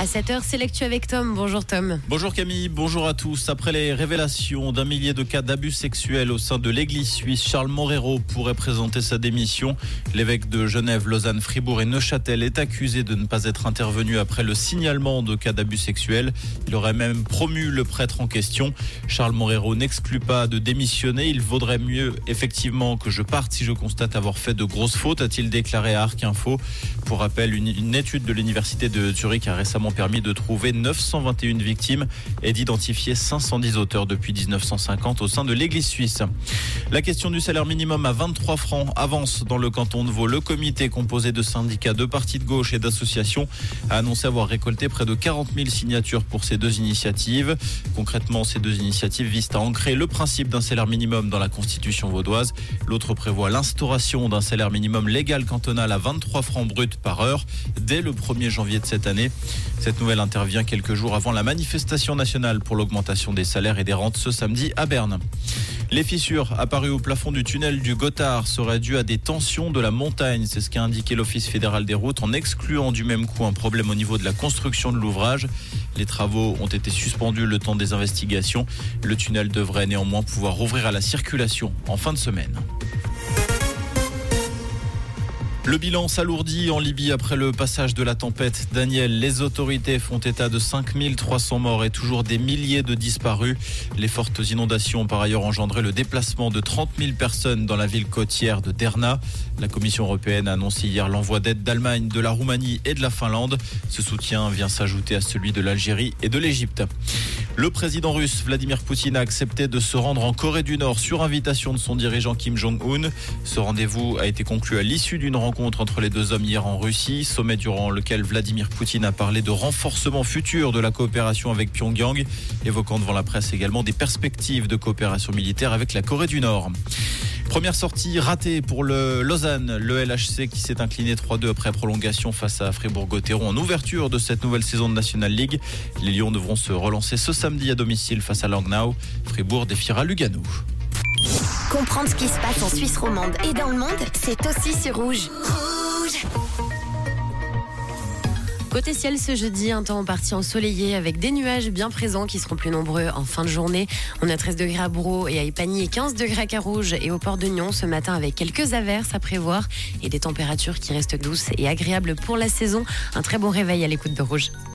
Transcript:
À 7h, c'est l'actu avec Tom. Bonjour Tom. Bonjour Camille, bonjour à tous. Après les révélations d'un millier de cas d'abus sexuels au sein de l'église suisse, Charles Morero pourrait présenter sa démission. L'évêque de Genève, Lausanne, Fribourg et Neuchâtel est accusé de ne pas être intervenu après le signalement de cas d'abus sexuels. Il aurait même promu le prêtre en question. Charles Morero n'exclut pas de démissionner. Il vaudrait mieux effectivement que je parte si je constate avoir fait de grosses fautes, a-t-il déclaré à Arc. Pour rappel, une, une étude de l'université de Zurich a récemment permis de trouver 921 victimes et d'identifier 510 auteurs depuis 1950 au sein de l'Église suisse. La question du salaire minimum à 23 francs avance dans le canton de Vaud. Le comité composé de syndicats, de partis de gauche et d'associations a annoncé avoir récolté près de 40 000 signatures pour ces deux initiatives. Concrètement, ces deux initiatives visent à ancrer le principe d'un salaire minimum dans la constitution vaudoise. L'autre prévoit l'instauration d'un salaire minimum légal cantonal à 23 francs bruts par heure dès le 1er janvier de cette année. Cette nouvelle intervient quelques jours avant la manifestation nationale pour l'augmentation des salaires et des rentes ce samedi à Berne. Les fissures apparues au plafond du tunnel du Gothard seraient dues à des tensions de la montagne. C'est ce qu'a indiqué l'Office fédéral des routes en excluant du même coup un problème au niveau de la construction de l'ouvrage. Les travaux ont été suspendus le temps des investigations. Le tunnel devrait néanmoins pouvoir rouvrir à la circulation en fin de semaine. Le bilan s'alourdit en Libye après le passage de la tempête Daniel. Les autorités font état de 5300 morts et toujours des milliers de disparus. Les fortes inondations ont par ailleurs engendré le déplacement de 30 000 personnes dans la ville côtière de Derna. La Commission européenne a annoncé hier l'envoi d'aide d'Allemagne, de la Roumanie et de la Finlande. Ce soutien vient s'ajouter à celui de l'Algérie et de l'Égypte. Le président russe Vladimir Poutine a accepté de se rendre en Corée du Nord sur invitation de son dirigeant Kim Jong-un. Ce rendez-vous a été conclu à l'issue d'une rencontre entre les deux hommes hier en Russie, sommet durant lequel Vladimir Poutine a parlé de renforcement futur de la coopération avec Pyongyang, évoquant devant la presse également des perspectives de coopération militaire avec la Corée du Nord. Première sortie ratée pour le Lausanne, le LHC qui s'est incliné 3-2 après prolongation face à Fribourg-Gotteron en ouverture de cette nouvelle saison de National League. Les Lions devront se relancer ce samedi à domicile face à Langnau. Fribourg défiera Lugano. Comprendre ce qui se passe en Suisse romande et dans le monde, c'est aussi sur Rouge. Rouge Côté ciel ce jeudi, un temps en partie ensoleillé avec des nuages bien présents qui seront plus nombreux en fin de journée. On a 13 degrés à Bourreau et à Ipagny et 15 degrés à Carouge et au port de Nyon ce matin avec quelques averses à prévoir et des températures qui restent douces et agréables pour la saison. Un très bon réveil à l'écoute de Rouge.